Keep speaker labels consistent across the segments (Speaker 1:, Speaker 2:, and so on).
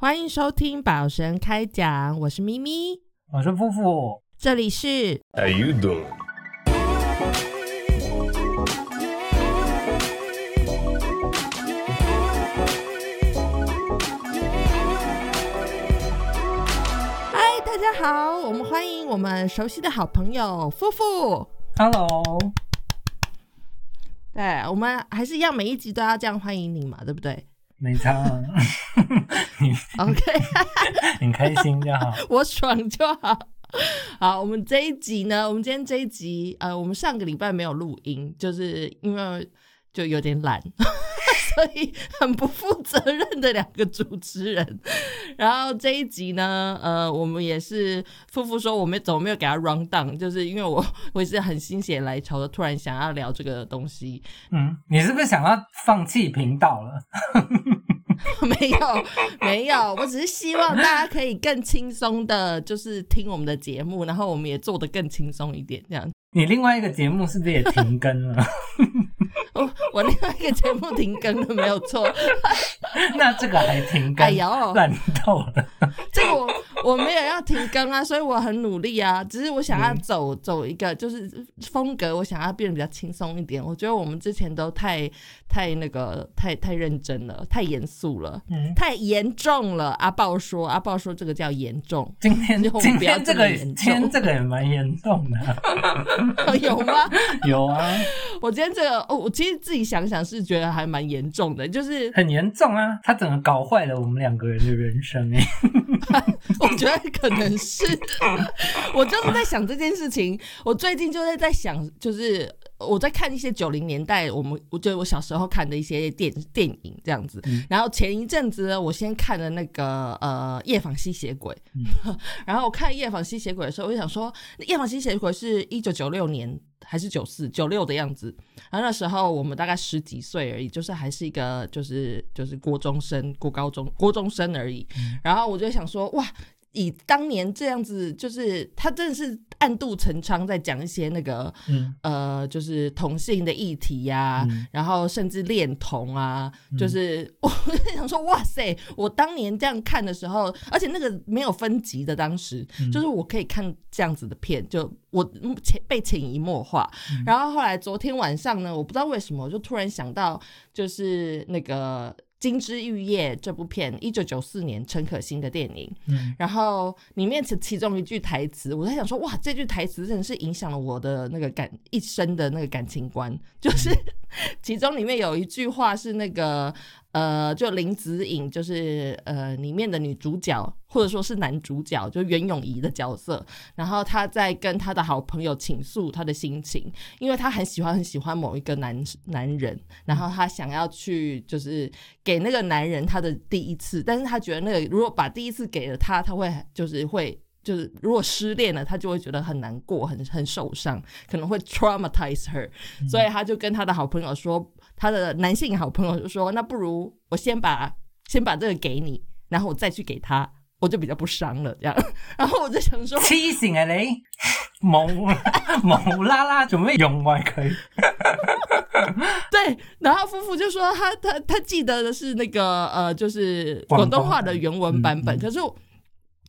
Speaker 1: 欢迎收听宝神开讲，我是咪咪，
Speaker 2: 我是夫妇，
Speaker 1: 这里是
Speaker 3: How you doing?
Speaker 1: 嗨，大家好，我们欢迎我们熟悉的好朋友夫妇。
Speaker 2: Hello，
Speaker 1: 对，我们还是一样，每一集都要这样欢迎你嘛，对不对
Speaker 2: 没差 你
Speaker 1: ？OK，
Speaker 2: 很开心就好。
Speaker 1: 我爽就好。好，我们这一集呢，我们今天这一集，呃，我们上个礼拜没有录音，就是因为就有点懒，所以很不负责任的两个主持人。然后这一集呢，呃，我们也是夫妇说，我们怎么没有给他 round down，就是因为我 我也是很心血来潮的，突然想要聊这个东西，
Speaker 2: 嗯，你是不是想要放弃频道了？
Speaker 1: 没有，没有，我只是希望大家可以更轻松的，就是听我们的节目，然后我们也做得更轻松一点，这样。
Speaker 2: 你另外一个节目是不是也停更了？
Speaker 1: 我 我另外一个节目停更了，没有错。
Speaker 2: 那这个还停更？
Speaker 1: 哎呦，
Speaker 2: 烂透了。
Speaker 1: 这个我我没有要停更啊，所以我很努力啊。只是我想要走、走一个就是风格，我想要变得比较轻松一点。我觉得我们之前都太太那个太太认真了，太严肃了，
Speaker 2: 嗯，
Speaker 1: 太严重了。阿豹说，阿豹说这个叫严重，
Speaker 2: 今天
Speaker 1: 就
Speaker 2: 今天这个今天这个也蛮严重的。
Speaker 1: 有吗？
Speaker 2: 有啊，
Speaker 1: 我今天这个，哦，我其实自己想想是觉得还蛮严重的，就是
Speaker 2: 很严重啊，他整个搞坏了我们两个人的人生哎。
Speaker 1: 我觉得可能是，我就是在想这件事情。我最近就是在想，就是我在看一些九零年代我们，我觉得我小时候看的一些电电影这样子。
Speaker 2: 嗯
Speaker 1: 然后前一阵子呢，我先看了那个呃《夜访吸血鬼》然后我看《夜访吸血鬼》的时候，我就想说，《夜访吸血鬼》是一九九六年还是九四九六的样子。然后那时候我们大概十几岁而已，就是还是一个就是就是国中生、国高中、国中生而已。然后我就想说，哇，以当年这样子，就是他真的是暗度陈仓，在讲一些那个
Speaker 2: 嗯
Speaker 1: 呃，就是同性的议题呀、
Speaker 2: 嗯
Speaker 1: 然后甚至恋童啊，就是 我就想说，哇塞，我当年这样看的时候，而且那个没有分级的，当时、
Speaker 2: 嗯
Speaker 1: 就是我可以看这样子的片，就我潜被潜移默化。
Speaker 2: 嗯
Speaker 1: 然后后来昨天晚上呢，我不知道为什么，我就突然想到，就是那个。《金枝玉叶》这部片，一九九四年陈可辛的电影，
Speaker 2: 嗯
Speaker 1: 然后里面其其中一句台词，我在想说，哇，这句台词真的是影响了我的那个感一生的那个感情观。就是 其中里面有一句话是那个呃，就林子颖，就是呃里面的女主角或者说是男主角，就袁咏仪的角色。然后他在跟他的好朋友倾诉他的心情，因为他很喜欢很喜欢某一个男男人，然后他想要去就是给那个男人他的第一次，但是他觉得那个如果把第一次给了他，他会就是会。就是如果失恋了，他就会觉得很难过，很很受伤，可能会 traumatize her，、所以他就跟他的好朋友说，他的男性好朋友就说，那不如我先把先把这个给你，然后我再去给他，我就比较不伤了，这样。然后我就想说，
Speaker 2: 黐線啊你，冇冇啦啦做咩用壞佢？
Speaker 1: 对，然后夫妇就说他他他记得的是那个呃，就是
Speaker 2: 广
Speaker 1: 广东
Speaker 2: 东
Speaker 1: 话的原文版本，可是我。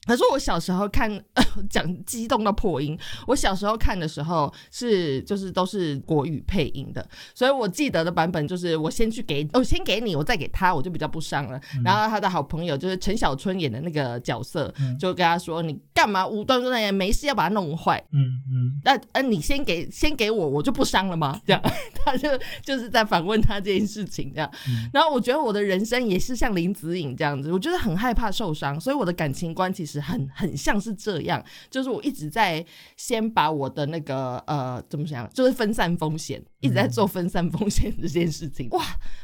Speaker 1: 可是我小时候看，讲激动到破音。我小时候看的时候是就是都是国语配音的，所以我记得的版本就是我先去给，我、先给你，我再给他，我就比较不伤了。然后他的好朋友就是陈小春演的那个角色，
Speaker 2: 嗯
Speaker 1: 就跟他说：“你干嘛无端端的没事要把它弄坏？
Speaker 2: 嗯嗯
Speaker 1: 那呃，你先给先给我，我就不伤了吗？这样，他就就是在反问他这件事情这样。然后我觉得我的人生也是像林子颖这样子，我觉得很害怕受伤，所以我的感情观其实很很像是这样，就是我一直在先把我的那个呃怎么讲，就是分散风险，一直在做分散风险这件事情。哇，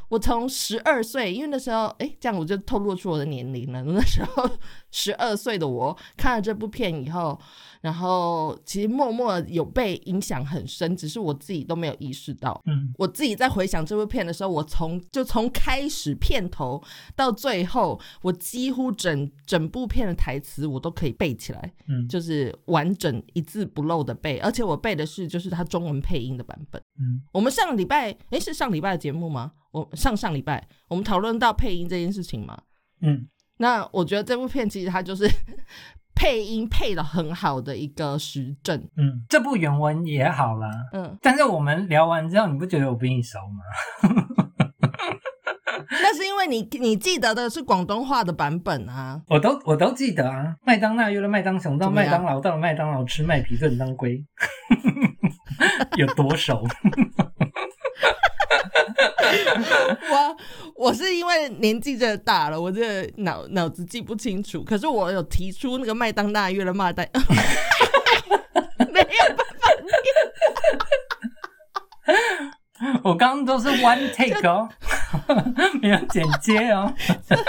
Speaker 1: 我从十二岁，因为那时候哎，这样我就透露出我的年龄了。那时候十二岁的我看了这部片以后。然后其实默默有被影响很深，只是我自己都没有意识到。
Speaker 2: 嗯
Speaker 1: 我自己在回想这部片的时候，我从就从开始片头到最后，我几乎整整部片的台词我都可以背起来，
Speaker 2: 嗯
Speaker 1: 就是完整一字不漏的背，而且我背的是就是它中文配音的版本。
Speaker 2: 嗯
Speaker 1: 我们上个礼拜，诶，是上礼拜的节目吗？我上上礼拜我们讨论到配音这件事情吗？
Speaker 2: 嗯，
Speaker 1: 那我觉得这部片其实它就是配音配的很好的一个实证。
Speaker 2: 嗯，这部原文也好啦，
Speaker 1: 嗯，
Speaker 2: 但是我们聊完之后，你不觉得我比你熟吗？
Speaker 1: 那是因为你你记得的是广东话的版本啊。
Speaker 2: 我都我都记得啊，麦当娜约了麦当雄到麦当劳，到了麦当劳吃麦皮炖当归，有多熟？
Speaker 1: 我我是因为年纪真的大了，我这个脑脑子记不清楚。可是我有提出那个麦当娜约了麦当，没有办法
Speaker 2: 我刚刚都是 one take 哦，没有剪接哦。
Speaker 1: 就是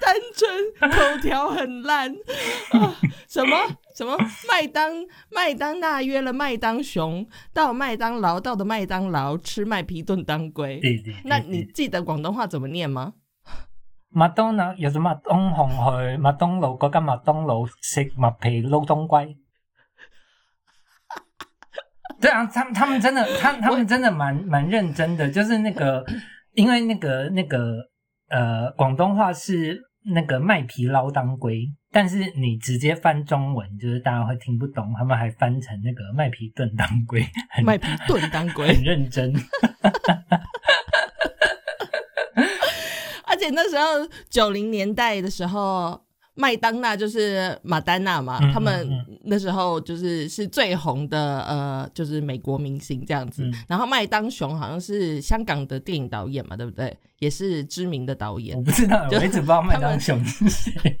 Speaker 1: 单纯口条很烂啊！什么什么麦当麦当娜约了麦当雄到麦当劳，到的麦当劳吃麦皮炖当归。
Speaker 2: 对对，
Speaker 1: 那你记得广东话怎么念吗？
Speaker 2: 麥當娜有咗麥當雄去麥當勞嗰間麥當勞食麥皮撈冬龜。对啊，他们他们真的，他他们真的蛮蛮认真的，就是那个，因为那个那个呃，广东话是那个麦皮捞当归，但是你直接翻中文，就是大家会听不懂，他们还翻成那个麦皮炖当归，很
Speaker 1: 麥皮炖当归
Speaker 2: 很。认真。
Speaker 1: 而且那时候九零年代的时候，麦当娜就是马丹娜嘛，
Speaker 2: 嗯
Speaker 1: 他们
Speaker 2: 嗯
Speaker 1: 那时候就是是最红的呃，就是美国明星这样子。
Speaker 2: 嗯
Speaker 1: 然后麦当雄好像是香港的电影导演嘛，对不对？也是知名的导演
Speaker 2: 我。不知道，
Speaker 1: 就
Speaker 2: 我一直不知道麦当雄是谁。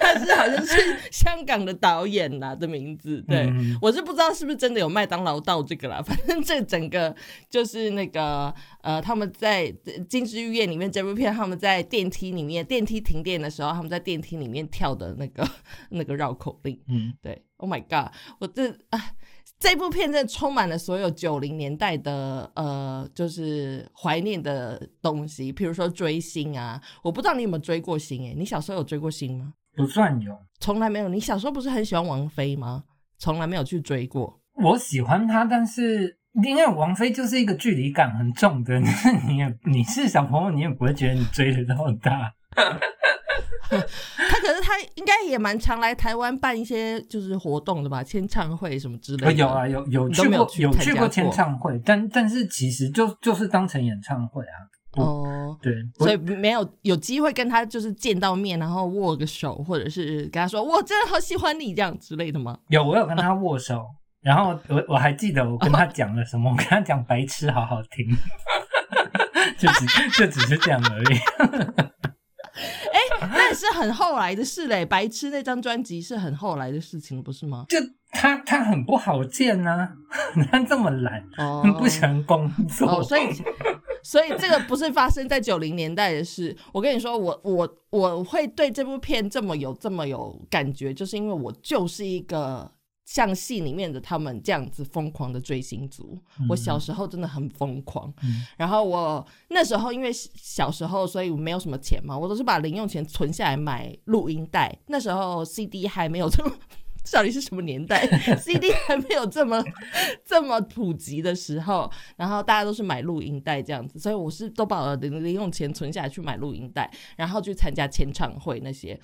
Speaker 1: 他是好像是香港的导演啦的名字，对、
Speaker 2: 嗯
Speaker 1: 我是不知道是不是真的有麦当劳到这个啦，反正这整个就是那个呃，他们在《金枝玉叶》里面这部片，他们在电梯里面电梯停电的时候，他们在电梯里面跳的那个 那个绕口令，
Speaker 2: 嗯，
Speaker 1: 对，Oh my god，我这啊。这部片真的充满了所有九零年代的呃，就是怀念的东西，比如说追星啊。我不知道你有没有追过星诶、你小时候有追过星吗？
Speaker 2: 不算有。
Speaker 1: 从来没有。你小时候不是很喜欢王菲吗？从来没有去追过。
Speaker 2: 我喜欢她，但是因为王菲就是一个距离感很重的，就 是你也你是小朋友，你也不会觉得你追得到他。
Speaker 1: 他可是他应该也蛮常来台湾办一些就是活动的吧，签唱会什么之类的。
Speaker 2: 呃有啊，有有去过
Speaker 1: 有去过
Speaker 2: 签唱会，但但是其实就就是当成演唱会啊。
Speaker 1: 哦。
Speaker 2: 对，
Speaker 1: 所以没有有机会跟他就是见到面，然后握个手，或者是跟他说我真的好喜欢你这样之类的吗？
Speaker 2: 有我有跟他握手，然后我我还记得我跟他讲了什么，我跟他讲白痴好好听，就只就只是这样而已。
Speaker 1: 哎那也是很后来的事嘞，《白痴》那张专辑是很后来的事情，不是吗？
Speaker 2: 就他他很不好见呐、他这么懒，不喜欢工作，
Speaker 1: 哦，所以所以这个不是发生在九零年代的事。我跟你说，我我我会对这部片这么有这么有感觉，就是因为我就是一个像戏里面的他们这样子疯狂的追星族。我小时候真的很疯狂，
Speaker 2: 嗯
Speaker 1: 然后我那时候因为小时候，所以没有什么钱嘛，我都是把零用钱存下来买录音带。那时候 CD 还没有这么。到底是什么年代？CD 还没有这么这么普及的时候，然后大家都是买录音带这样子，所以我是都把我的零零用钱存下来去买录音带，然后去参加签唱会那些。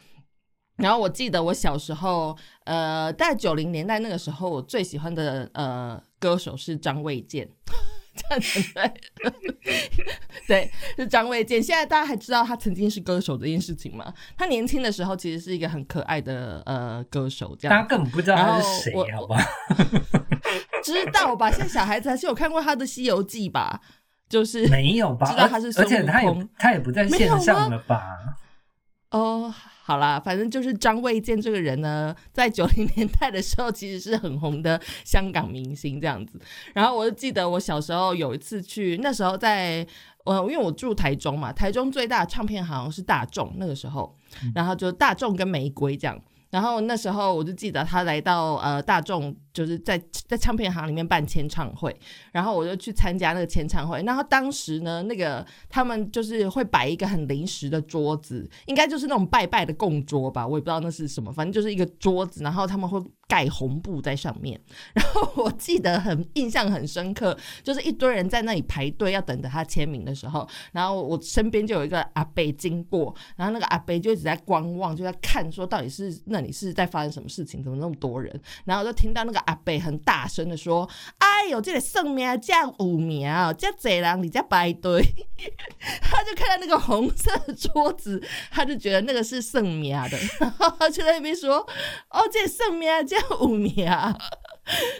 Speaker 1: 然后我记得我小时候，呃，在九零年代那个时候，我最喜欢的呃歌手是张卫健，这样子对，对，是张卫健。现在大家还知道他曾经是歌手这件事情吗？他年轻的时候其实是一个很可爱的呃歌手，这样
Speaker 2: 大家根本不知道他是谁，好吧？
Speaker 1: 知道吧？现在小孩子还是有看过他的《西游记》吧？就是
Speaker 2: 没有吧？
Speaker 1: 知道他是
Speaker 2: 而且他也他也不在线上了吧？
Speaker 1: 哦，好啦，反正就是张卫健这个人呢，在九零年代的时候其实是很红的香港明星这样子。然后我就记得我小时候有一次去，那时候在呃，因为我住台中嘛，台中最大的唱片行是大众，那个时候，然后就大众跟玫瑰这样。然后那时候我就记得他来到呃大众，就是在在唱片行里面办签唱会，然后我就去参加那个签唱会。然后当时呢，那个他们就是会摆一个很临时的桌子，应该就是那种拜拜的供桌吧，我也不知道那是什么，反正就是一个桌子，然后他们会盖红布在上面。然后我记得很印象很深刻，就是一堆人在那里排队要等着他签名的时候，然后我身边就有一个阿伯经过，然后那个阿伯就一直在观望，就在看说到底是那里是在发生什么事情，怎么那么多人？然后就听到那个阿伯很大声的说：“哎呦，这里圣名这五名哦，这贼人你在排队。”他就看到那个红色的桌子，他就觉得那个是圣名的，然后就在那边说：“哦，这圣名这 五名啊。”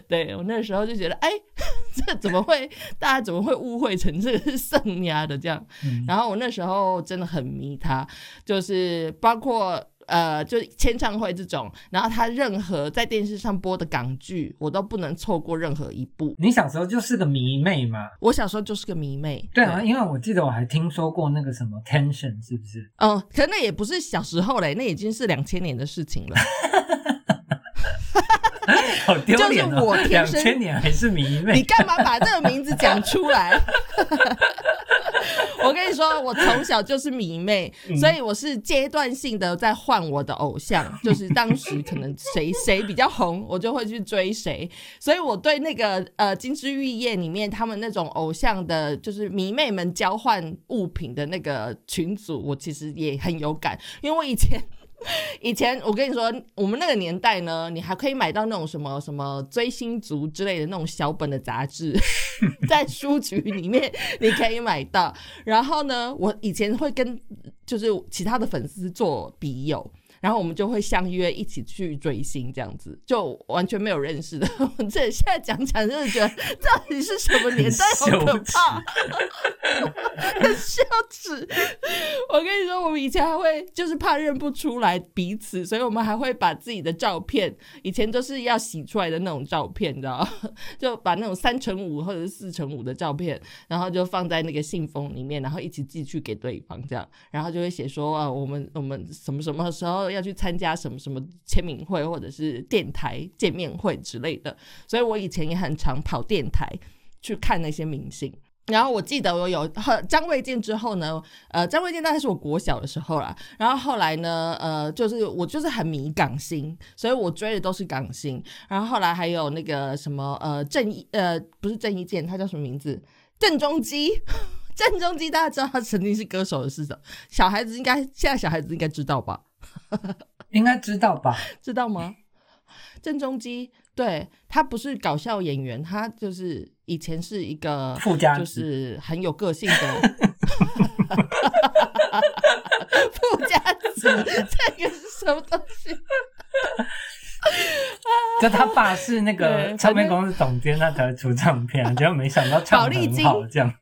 Speaker 1: 对我那时候就觉得，哎，这怎么会？大家怎么会误会成这个是圣丫的这样？然后我那时候真的很迷他，就是包括呃，就签唱会这种，然后他任何在电视上播的港剧，我都不能错过任何一部。
Speaker 2: 你小时候就是个迷妹嘛？
Speaker 1: 我小时候就是个迷妹。
Speaker 2: 对啊，因为我记得我还听说过那个什么 Tension，是不是？
Speaker 1: 哦，可那也不是小时候嘞，那已经是两千年的事情了。
Speaker 2: 好丢脸
Speaker 1: 哦！
Speaker 2: 两千年还是迷妹，
Speaker 1: 你干嘛把这个名字讲出来？我跟你说，我从小就是迷妹，所以我是阶段性的在换我的偶像，就是当时可能谁 谁比较红，我就会去追谁。所以我对那个呃《金枝玉叶》里面他们那种偶像的，就是迷妹们交换物品的那个群组，我其实也很有感，因为我以前。以前我跟你说，我们那个年代呢，你还可以买到那种什么什么追星族之类的那种小本的杂志，在书局里面 你可以买到。然后呢，我以前会跟就是其他的粉丝做笔友。然后我们就会相约一起去追星，这样子就完全没有认识的。我这现在讲讲，就是觉得到底是什么年代，好可怕，很羞耻。我跟你说，我们以前还会就是怕认不出来彼此，所以我们还会把自己的照片，以前都是要洗出来的那种照片，你知道 就把那种三乘五或者是四乘五的照片，然后就放在那个信封里面，然后一起寄去给对方，这样，然后就会写说啊，我们我们什么什么时候。要去参加什么什么签名会或者是电台见面会之类的，所以我以前也很常跑电台去看那些明星。然后我记得我有和张卫健之后呢，呃，张卫健大概是我国小的时候啦。然后后来呢，呃，就是我就是很迷港星，所以我追的都是港星。然后后来还有那个什么呃郑一呃不是郑伊健，他叫什么名字？郑中基。郑中基大家知道他曾经是歌手的是什么？小孩子应该现在小孩子应该知道吧？
Speaker 2: 应该知道吧？
Speaker 1: 知道吗？郑中基，对他不是搞笑演员，他就是以前是一个
Speaker 2: 富家
Speaker 1: 就是很有个性的 富家子，这个是什么东西？
Speaker 2: 就他爸是那个唱片公司总监，他才会出唱片，结果没想到唱的很好，这样。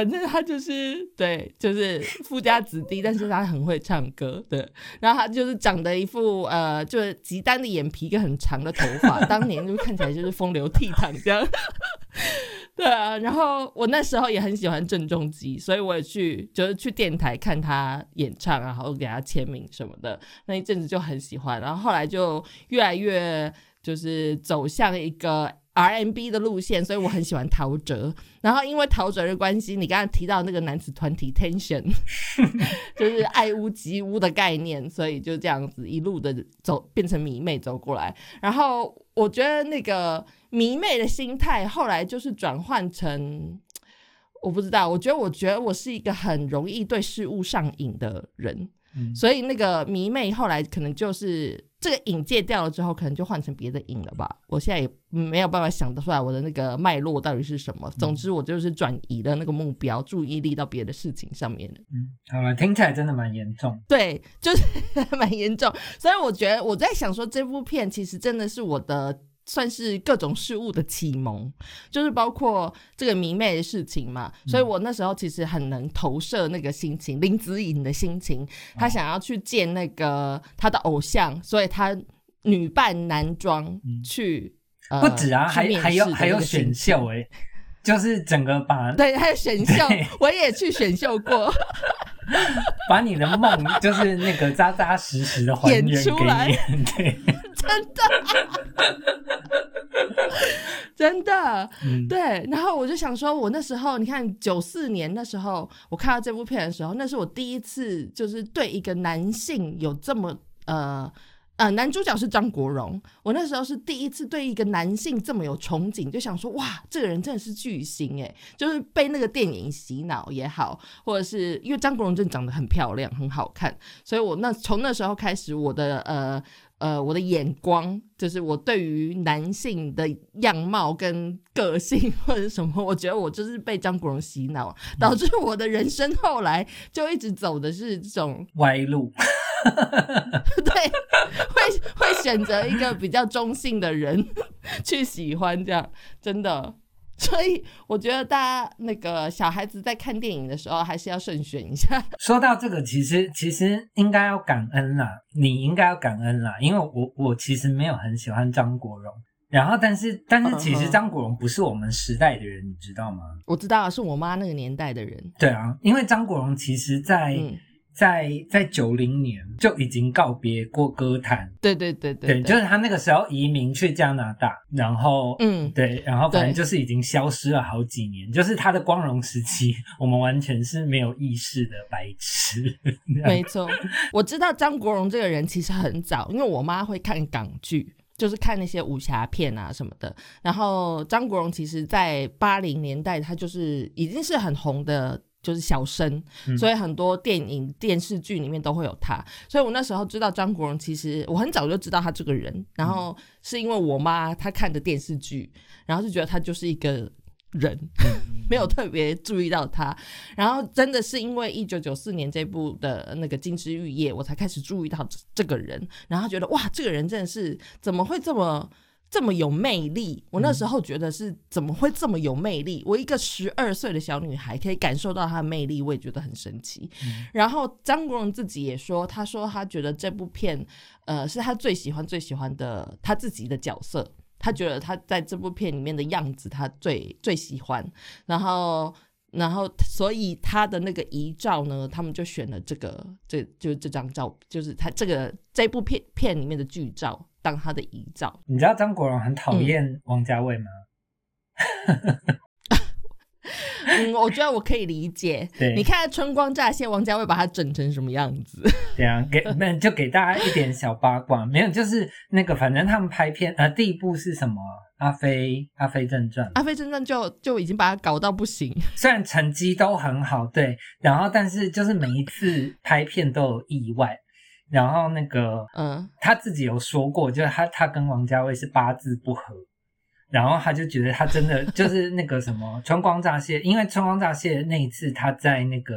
Speaker 1: 反正他就是对，就是富家子弟，但是他很会唱歌，对。然后他就是长得一副呃，就是极端的眼皮跟很长的头发，当年就看起来就是风流倜傥这样。对啊，然后我那时候也很喜欢郑中基，所以我也去就是去电台看他演唱，然后给他签名什么的。那一阵子就很喜欢，然后后来就越来越就是走向一个。RMB 的路线，所以我很喜欢陶喆。然后因为陶喆的关系，你刚刚提到那个男子团体 Tension，就是爱屋及乌的概念，所以就这样子一路的走，变成迷妹走过来。然后我觉得那个迷妹的心态，后来就是转换成，我不知道。我觉得，我觉得我是一个很容易对事物上瘾的人，所以那个迷妹后来可能就是。这个瘾戒掉了之后，可能就换成别的瘾了吧？我现在也没有办法想得出来我的那个脉络到底是什么。总之，我就是转移了那个目标，注意力到别的事情上面了。
Speaker 2: 嗯，好了，听起来真的蛮严重。
Speaker 1: 对，就是 蛮严重。所以我觉得我在想说，这部片其实真的是我的。算是各种事物的启蒙，就是包括这个迷妹的事情嘛，所以我那时候其实很能投射那个心情，林子颖的心情，她想要去见那个她的偶像，所以她女扮男装去，
Speaker 2: 不止啊，还还有还有选秀哎，就是整个把
Speaker 1: 对，还有选秀，我也去选秀过，
Speaker 2: 把你的梦就是那个扎扎实实的还原出来，对。
Speaker 1: 真的，真的，对。然后我就想说，我那时候，你看九四年那时候，我看到这部片的时候，那是我第一次就是对一个男性有这么呃呃，男主角是张国荣。我那时候是第一次对一个男性这么有憧憬，就想说哇，这个人真的是巨星哎！就是被那个电影洗脑也好，或者是因为张国荣真的长得很漂亮、很好看，所以我那从那时候开始，我的呃呃，我的眼光就是我对于男性的样貌跟个性 或者什么，我觉得我就是被张国荣洗脑，导致我的人生后来就一直走的是这种
Speaker 2: 歪路。
Speaker 1: 对，会会选择一个比较中性的人 去喜欢，这样真的。所以我觉得大家那个小孩子在看电影的时候，还是要慎选一下。
Speaker 2: 说到这个，其实其实应该要感恩啦，你应该要感恩啦，因为我我其实没有很喜欢张国荣，然后但是但是其实张国荣不是我们时代的人，你知道吗？
Speaker 1: 我知道，是我妈那个年代的人。
Speaker 2: 对啊，因为张国荣其实在。在在九零年就已经告别过歌坛，
Speaker 1: 对对对对，
Speaker 2: 就是他那个时候移民去加拿大，然后嗯对，然后反正就是已经消失了好几年，就是他的光荣时期，我们完全是没有意识的白痴。
Speaker 1: 没错，我知道张国荣这个人其实很早，因为我妈会看港剧，就是看那些武侠片啊什么的。然后张国荣其实在八零年代，他就是已经是很红的。就是小生，所以很多电影、电视剧里面都会有他。所以我那时候知道张国荣，其实我很早就知道他这个人。然后是因为我妈她看的电视剧，然后就觉得他就是一个人，没有特别注意到他。然后真的是因为一九九四年这部的那个《金枝玉叶》，我才开始注意到这个人。然后觉得哇，这个人真的是怎么会这么？这么有魅力，我那时候觉得是怎么会这么有魅力？我一个十二岁的小女孩可以感受到她的魅力，我也觉得很神奇。然后张国荣自己也说，他说他觉得这部片，呃，是他最喜欢最喜欢的他自己的角色，他觉得他在这部片里面的样子他最最喜欢。然后，然后，所以他的那个遗照呢，他们就选了这个，这就这张照，就是他这个这部片片里面的剧照。当他的遗照，
Speaker 2: 你知道张国荣很讨厌王家卫吗？
Speaker 1: 嗯，我觉得我可以理解。
Speaker 2: 对，
Speaker 1: 你看《春光乍泄》，王家卫把他整成什么样子？
Speaker 2: 对啊，给那就给大家一点小八卦。没有，就是那个，反正他们拍片，呃，第一部是什么？《阿飞阿飞正传》。
Speaker 1: 阿飞正传就就已经把他搞到不行。
Speaker 2: 虽然成绩都很好，对，然后但是就是每一次拍片都有意外。然后那个，嗯，他自己有说过，就是他他跟王家卫是八字不合，然后他就觉得他真的就是那个什么春光乍泄，因为春光乍泄那一次他在那个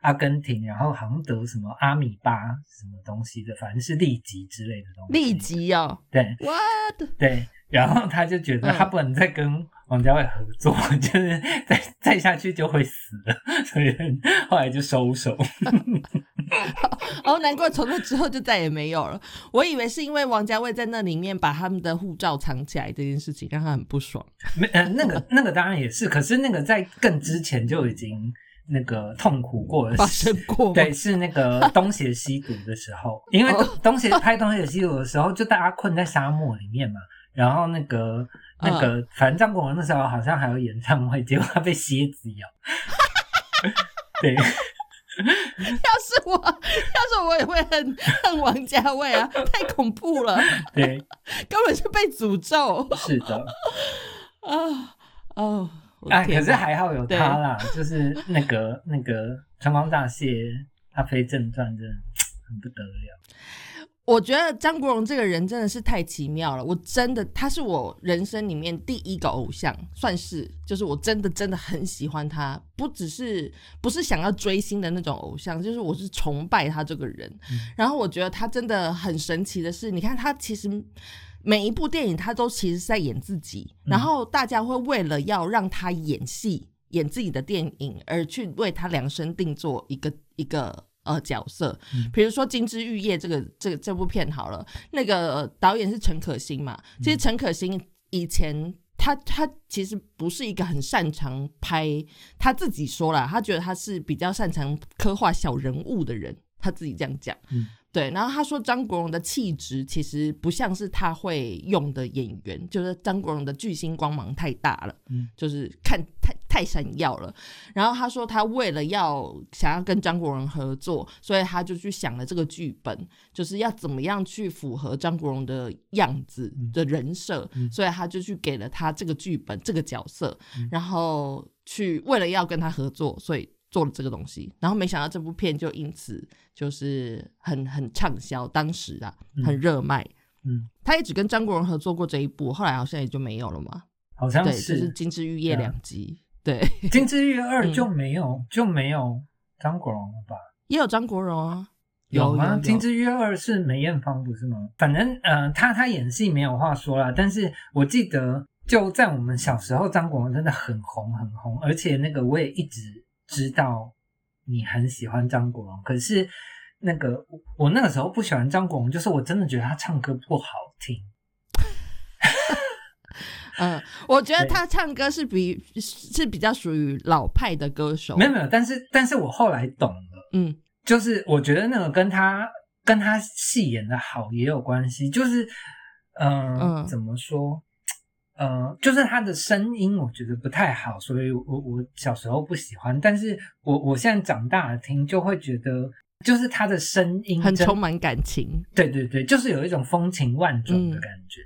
Speaker 2: 阿根廷，然后好像得什么阿米巴什么东西的，反正是痢疾之类的东西。
Speaker 1: 痢疾哦，
Speaker 2: 对
Speaker 1: ，what？
Speaker 2: 对，然后他就觉得他不能再跟王家卫合作，就是再再下去就会死了，所以后来就收手。
Speaker 1: 哦，难怪从那之后就再也没有了。我以为是因为王家卫在那里面把他们的护照藏起来这件事情让他很不爽。
Speaker 2: 没，呃，那个那个当然也是，可是那个在更之前就已经那个痛苦过了，
Speaker 1: 发生过。
Speaker 2: 对，是那个 东邪西毒的时候，因为东邪拍东邪西毒的时候，就大家困在沙漠里面嘛，然后那个那个，反正张国荣那时候好像还有演唱会，结果他被蝎子咬。对。
Speaker 1: 要是我，要是我也会恨恨王家卫啊，太恐怖了。
Speaker 2: 对，
Speaker 1: 根本就被诅咒。
Speaker 2: 是的。
Speaker 1: 啊哦，
Speaker 2: 哎，可是还好有他啦，就是那个那个《春光乍泄》《他非正传》，真的很不得了。
Speaker 1: 我觉得张国荣这个人真的是太奇妙了，我真的他是我人生里面第一个偶像，算是就是我真的真的很喜欢他，不只是不是想要追星的那种偶像，就是我是崇拜他这个人。然后我觉得他真的很神奇的是，你看他其实每一部电影他都其实是在演自己，然后大家会为了要让他演戏演自己的电影而去为他量身定做一个一个。呃，角色，比如说《金枝玉叶》这个这个这部片好了，那个导演是陈可辛嘛。其实陈可辛以前他他其实不是一个很擅长拍，他自己说了，他觉得他是比较擅长刻画小人物的人，他自己这样讲。嗯，对。然后他说张国荣的气质其实不像是他会用的演员，就是张国荣的巨星光芒太大了，嗯，就是看太太。太闪耀了。然后他说他为了要想要跟张国荣合作，所以他就去想了这个剧本，就是要怎么样去符合张国荣的样子的人设，所以他就去给了他这个剧本这个角色，然后去为了要跟他合作，所以。做了这个东西，然后没想到这部片就因此就是很很畅销，当时啊很热卖。嗯，他也只跟张国荣合作过这一部，后来好像也就没有了嘛。
Speaker 2: 好像
Speaker 1: 是，就是《金枝玉叶》两集。对，《
Speaker 2: 金枝玉叶二》就没有就没有张国荣了吧？
Speaker 1: 也有张国荣啊？
Speaker 2: 有吗？《金枝玉叶二》是梅艳芳不是吗？反正呃，他他演戏没有话说啦，但是我记得就在我们小时候，张国荣真的很红很红，而且那个我也一直。知道你很喜欢张国荣，可是那个我那个时候不喜欢张国荣，就是我真的觉得他唱歌不好听。
Speaker 1: 嗯，我觉得他唱歌是比是比较属于老派的歌手。
Speaker 2: 没有没有，但是但是我后来懂了，嗯，就是我觉得那个跟他跟他戏演的好也有关系，就是嗯，怎么说？呃，就是他的声音，我觉得不太好，所以我我小时候不喜欢，但是我我现在长大了听，就会觉得，就是他的声音
Speaker 1: 很充满感情，
Speaker 2: 对对对，就是有一种风情万种的感觉，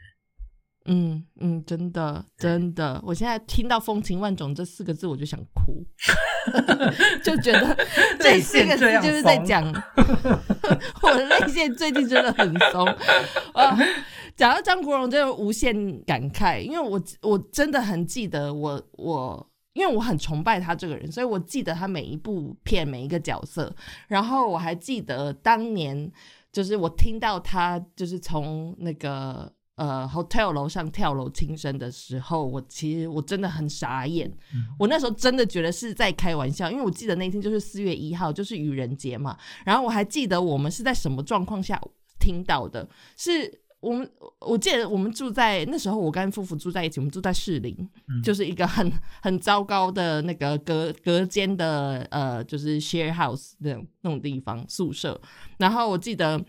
Speaker 1: 嗯嗯，真的真的，我现在听到“风情万种”这四个字，我就想哭，就觉得 这四个字就是在讲，我的泪腺最近真的很松。啊。讲到张国荣，就无限感慨，因为我我真的很记得我我，因为我很崇拜他这个人，所以我记得他每一部片每一个角色，然后我还记得当年就是我听到他就是从那个呃 hotel 楼上跳楼轻生的时候，我其实我真的很傻眼，我那时候真的觉得是在开玩笑，因为我记得那天就是四月一号，就是愚人节嘛，然后我还记得我们是在什么状况下听到的，是。我们我记得我们住在那时候，我跟夫妇住在一起，我们住在士林，就是一个很很糟糕的那个隔隔间的呃，就是 share house 那种那种地方宿舍。然后我记得。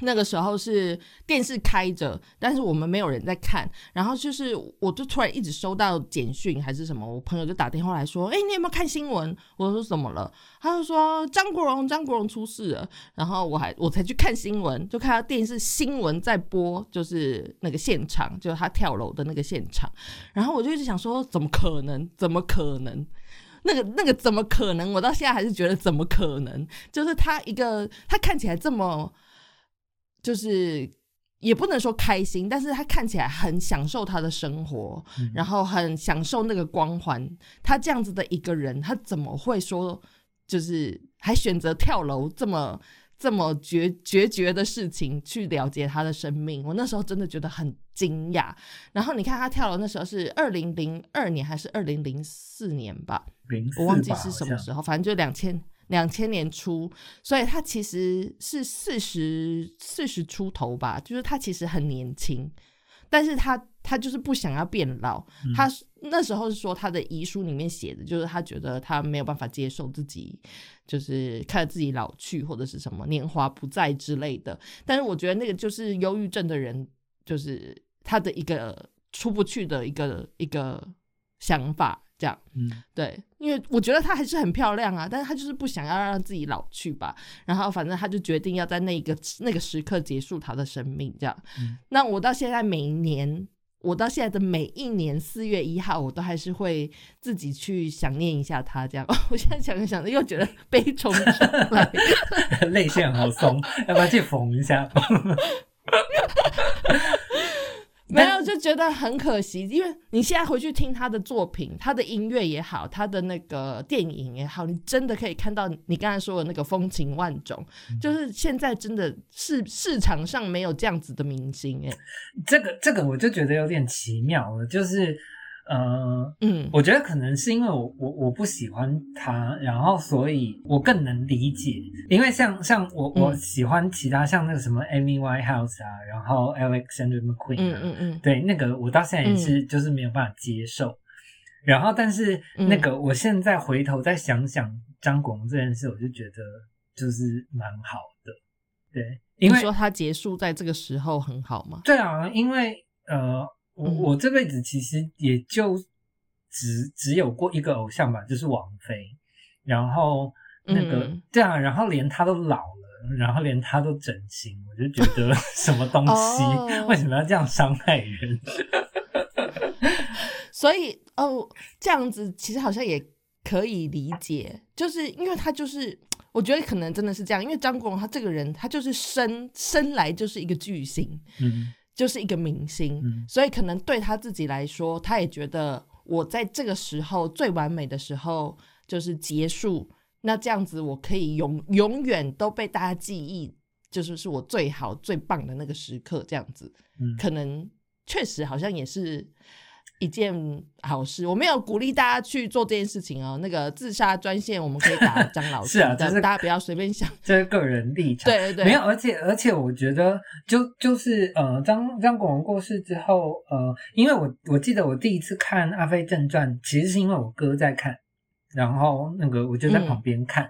Speaker 1: 那个时候是电视开着，但是我们没有人在看。然后就是，我就突然一直收到简讯还是什么，我朋友就打电话来说：“哎，你有没有看新闻？”我说：“怎么了？”他就说：“张国荣，张国荣出事了。”然后我还我才去看新闻，就看到电视新闻在播，就是那个现场，就是他跳楼的那个现场。然后我就一直想说：“怎么可能？怎么可能？那个那个怎么可能？我到现在还是觉得怎么可能？就是他一个，他看起来这么……就是也不能说开心，但是他看起来很享受他的生活，然后很享受那个光环。他这样子的一个人，他怎么会说就是还选择跳楼这么这么决决绝的事情去了结他的生命？我那时候真的觉得很惊讶。然后你看他跳楼那时候是二零零二年还是二零零四年吧？我忘记是什么时候，反正就两千。两千年初，所以他其实是四十四十出头吧，就是他其实很年轻，但是他他就是不想要变老。他那时候是说他的遗书里面写的，就是他觉得他没有办法接受自己，就是看着自己老去或者是什么年华不再之类的。但是我觉得那个就是忧郁症的人，就是他的一个出不去的一个一个想法。这样，嗯，对，因为我觉得她还是很漂亮啊，但是她就是不想要让自己老去吧，然后反正她就决定要在那个那个时刻结束她的生命，这样。那我到现在每一年，我到现在的每一年四月一号，我都还是会自己去想念一下她，这样。我现在想着想着又觉得悲从中来，
Speaker 2: 泪腺好松，要不要去缝一下？
Speaker 1: 没有，就觉得很可惜，因为你现在回去听他的作品，他的音乐也好，他的那个电影也好，你真的可以看到你刚才说的那个风情万种。就是现在真的市市场上没有这样子的明星，哎，
Speaker 2: 这个这个我就觉得有点奇妙了，就是。呃，嗯，我觉得可能是因为我我我不喜欢他，然后所以我更能理解，因为像像我我喜欢其他像那个什么 Amy Winehouse 啊，然后 Alexander McQueen 啊，嗯嗯嗯，对，那个我到现在也是就是没有办法接受，然后但是那个我现在回头再想想张国荣这件事，我就觉得就是蛮好的，对，因为
Speaker 1: 说他结束在这个时候很好吗？
Speaker 2: 对啊，因为呃。我我这辈子其实也就只只有过一个偶像吧，就是王菲。然后那个、
Speaker 1: 嗯
Speaker 2: 对啊，然后连她都老了，然后连她都整形，我就觉得 什么东西、
Speaker 1: 哦
Speaker 2: 为什么要这样伤害人？
Speaker 1: 所以哦，这样子其实好像也可以理解，就是因为他就是，我觉得可能真的是这样，因为张国荣他这个人，他就是生生来就是一个巨星，
Speaker 2: 嗯
Speaker 1: 就是一个明星，
Speaker 2: 嗯
Speaker 1: 所以可能对他自己来说，他也觉得我在这个时候最完美的时候就是结束，那这样子我可以永永远都被大家记忆，就是是我最好最棒的那个时刻，这样子。
Speaker 2: 嗯，
Speaker 1: 可能确实好像也是一件好事。我没有鼓励大家去做这件事情哦。那个自杀专线我们可以打张老师，
Speaker 2: 是啊但是
Speaker 1: 大家不要随便想。
Speaker 2: 这是个人立场。
Speaker 1: 对对对，
Speaker 2: 没有，而且而且，我觉得就就是呃，张张国荣过世之后，呃，因为我我记得我第一次看《阿飞正传》，其实是因为我哥在看，然后那个我就在旁边看，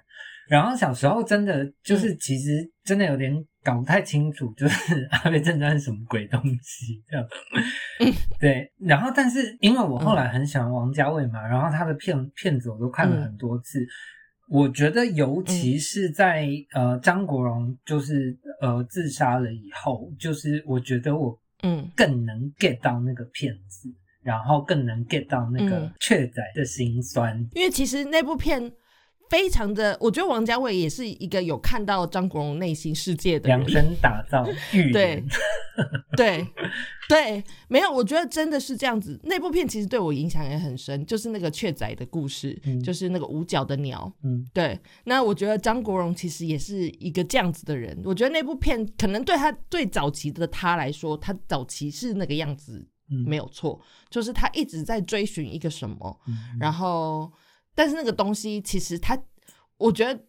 Speaker 2: 然后小时候真的就是其实真的有点搞不太清楚，就是《阿飞正传》是什么鬼东西这样。对，然后但是因为我后来很喜欢王家卫嘛，然后他的片片子我都看了很多次。我觉得，尤其是在、呃张国荣就是呃自杀了以后，就是我觉得我
Speaker 1: 嗯
Speaker 2: 更能 get 到那个片子，然后更能 get 到那个
Speaker 1: 嗯
Speaker 2: 雀仔的心酸。
Speaker 1: 因为其实那部片非常的，我觉得王家卫也是一个有看到张国荣内心世界的人
Speaker 2: 量。身打造预
Speaker 1: 对
Speaker 2: 言，
Speaker 1: 对 对，没有，我觉得真的是这样子。那部片其实对我影响也很深，就是那个雀仔的故事，
Speaker 2: 嗯
Speaker 1: 就是那个五角的鸟。
Speaker 2: 嗯
Speaker 1: 对，那我觉得张国荣其实也是一个这样子的人。我觉得那部片可能对他最早期的他来说，他早期是那个样子
Speaker 2: 嗯，
Speaker 1: 没有错，就是他一直在追寻一个什么，
Speaker 2: 嗯
Speaker 1: 然后但是那个东西其实他，我觉得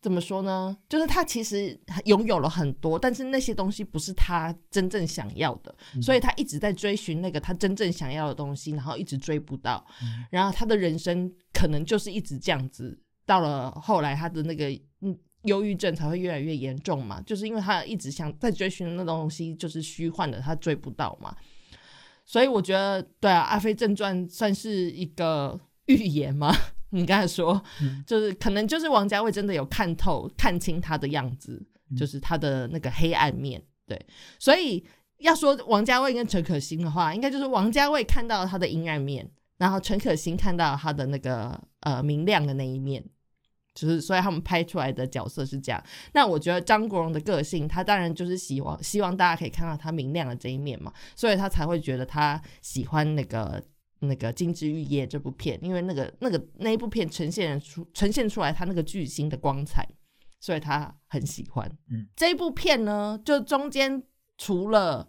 Speaker 1: 怎么说呢？就是他其实拥有了很多，但是那些东西不是他真正想要的，
Speaker 2: 嗯
Speaker 1: 所以他一直在追寻那个他真正想要的东西，然后一直追不到，
Speaker 2: 嗯
Speaker 1: 然后他的人生可能就是一直这样子，到了后来他的那个嗯。忧郁症才会越来越严重嘛，就是因为他一直想在追寻的那东西就是虚幻的，他追不到嘛。所以我觉得，对啊，《阿飞正传》算是一个预言吗？你刚才说，
Speaker 2: 嗯
Speaker 1: 就是可能就是王家卫真的有看透、看清他的样子，
Speaker 2: 嗯
Speaker 1: 就是他的那个黑暗面。对，所以要说王家卫跟陈可辛的话，应该就是王家卫看到他的阴暗面，然后陈可辛看到他的那个呃明亮的那一面。就是，所以他们拍出来的角色是这样。那我觉得张国荣的个性，他当然就是希望希望大家可以看到他明亮的这一面嘛，所以他才会觉得他喜欢那个那个《金枝玉叶》这部片，因为那个那个那一部片呈现出呈现出来他那个巨星的光彩，所以他很喜欢。
Speaker 2: 嗯，
Speaker 1: 这一部片呢，就中间除了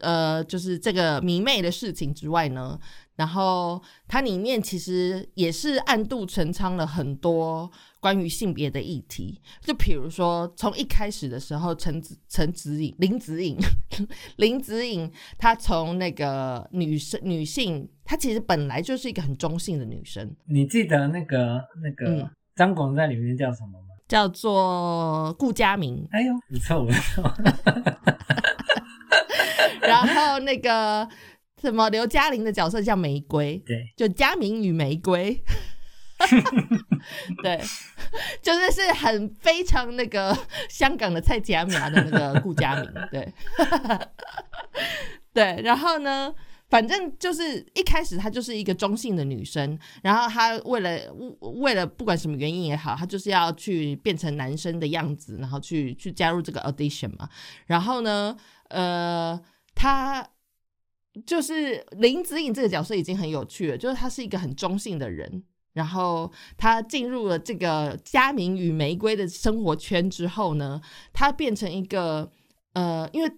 Speaker 1: 呃，就是这个迷妹的事情之外呢，然后它里面其实也是暗度陈仓了很多关于性别的议题，就比如说从一开始的时候，陈子陈子颖、林子颖、林子颖，她从那个女生女性，她其实本来就是一个很中性的女生，
Speaker 2: 你记得那个那个
Speaker 1: 嗯。
Speaker 2: 张广在里面叫什么吗？
Speaker 1: 叫做顾佳明，
Speaker 2: 哎呦，不错不错，
Speaker 1: 然后那个什么刘嘉玲的角色叫玫瑰，
Speaker 2: 对，
Speaker 1: 就佳明与玫瑰。对，就是是很非常那个香港的蔡家苗的那个顾家明，对，对，然后呢，反正就是一开始她就是一个中性的女生，然后她为了为了不管什么原因也好，她就是要去变成男生的样子，然后去去加入这个 audition 嘛，然后呢，呃，她。就是林子颖这个角色已经很有趣了，就是她是一个很中性的人，然后他进入了这个佳明与玫瑰的生活圈之后呢，他变成一个呃，因为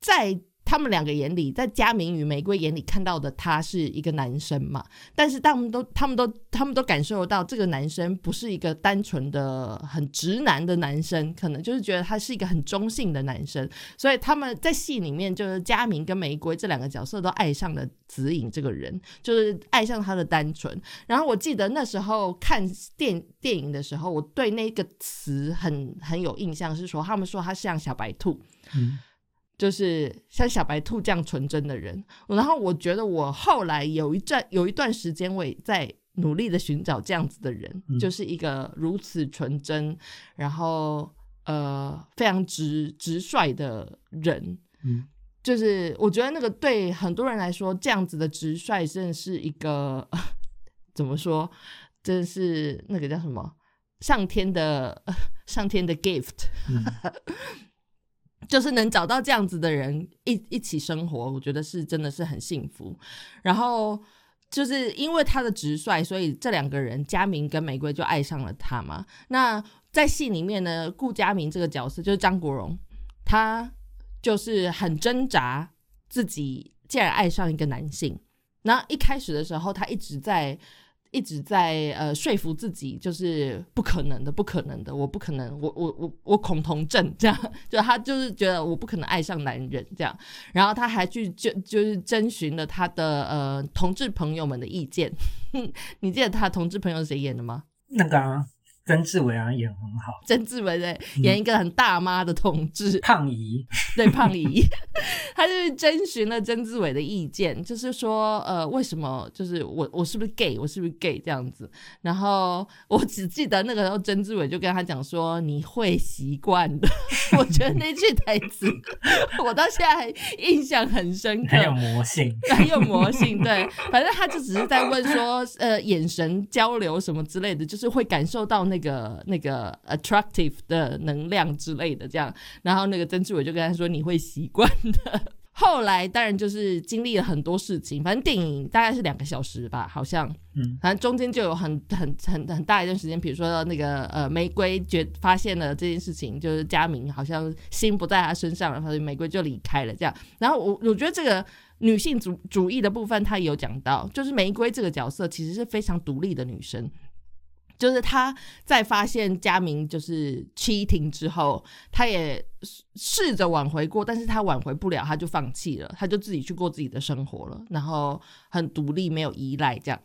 Speaker 1: 在他们两个眼里，在佳明与玫瑰眼里看到的他是一个男生嘛，但是他们都他们都他们都感受到这个男生不是一个单纯的很直男的男生，可能就是觉得他是一个很中性的男生，所以他们在戏里面就是佳明跟玫瑰这两个角色都爱上了子颖这个人，就是爱上他的单纯。然后我记得那时候看电电影的时候，我对那个词很很有印象，是说他们说他像小白兔。就是像小白兔这样纯真的人。然后我觉得我后来有一段有一段时间我也在努力的寻找这样子的人，
Speaker 2: 嗯
Speaker 1: 就是一个如此纯真，然后呃非常直直率的人。
Speaker 2: 嗯
Speaker 1: 就是我觉得那个对很多人来说，这样子的直率真的是一个 怎么说，真的是那个叫什么上天的 上天的 gift，
Speaker 2: 嗯
Speaker 1: 就是能找到这样子的人一一起生活，我觉得是真的是很幸福。然后就是因为他的直率，所以这两个人佳明跟玫瑰就爱上了他嘛。那在戏里面呢，顾佳明这个角色就是张国荣，他就是很挣扎自己竟然爱上一个男性。然后一开始的时候，他一直在一直在呃说服自己，就是不可能的，不可能的，我不可能，我我我我恐同症这样，就他就是觉得我不可能爱上男人这样。然后他还去就就是征询了他的呃同志朋友们的意见。你记得他同志朋友是谁演的吗？
Speaker 2: 那个啊，曾志伟啊演很好，
Speaker 1: 曾志伟对，演一个很大妈的同志，
Speaker 2: 胖姨，
Speaker 1: 对胖姨，他就是征询了曾志伟的意见，就是说，呃，为什么就是我我是不是 gay，我是不是 gay 这样子？然后我只记得那个时候曾志伟就跟他讲说，你会习惯的。我觉得那句台词我到现在还印象很深刻，
Speaker 2: 很有魔性。
Speaker 1: 很有魔性，对，反正他就只是在问说，呃，眼神交流什么之类的，就是会感受到那个那个 attractive 的能量之类的，这样。然后那个曾志伟就跟他说，你会习惯的。后来当然就是经历了很多事情，反正电影大概是两个小时吧，好像，
Speaker 2: 嗯，
Speaker 1: 反正中间就有很很很很大一段时间，比如说那个呃玫瑰觉发现了这件事情，就是佳明好像心不在他身上了，所以玫瑰就离开了这样。然后我我觉得这个女性主主义的部分，她也有讲到，就是玫瑰这个角色其实是非常独立的女生。就是她在发现佳明就是 cheating 之后，她也试着挽回过，但是她挽回不了，她就放弃了，她就自己去过自己的生活了，然后很独立，没有依赖这样。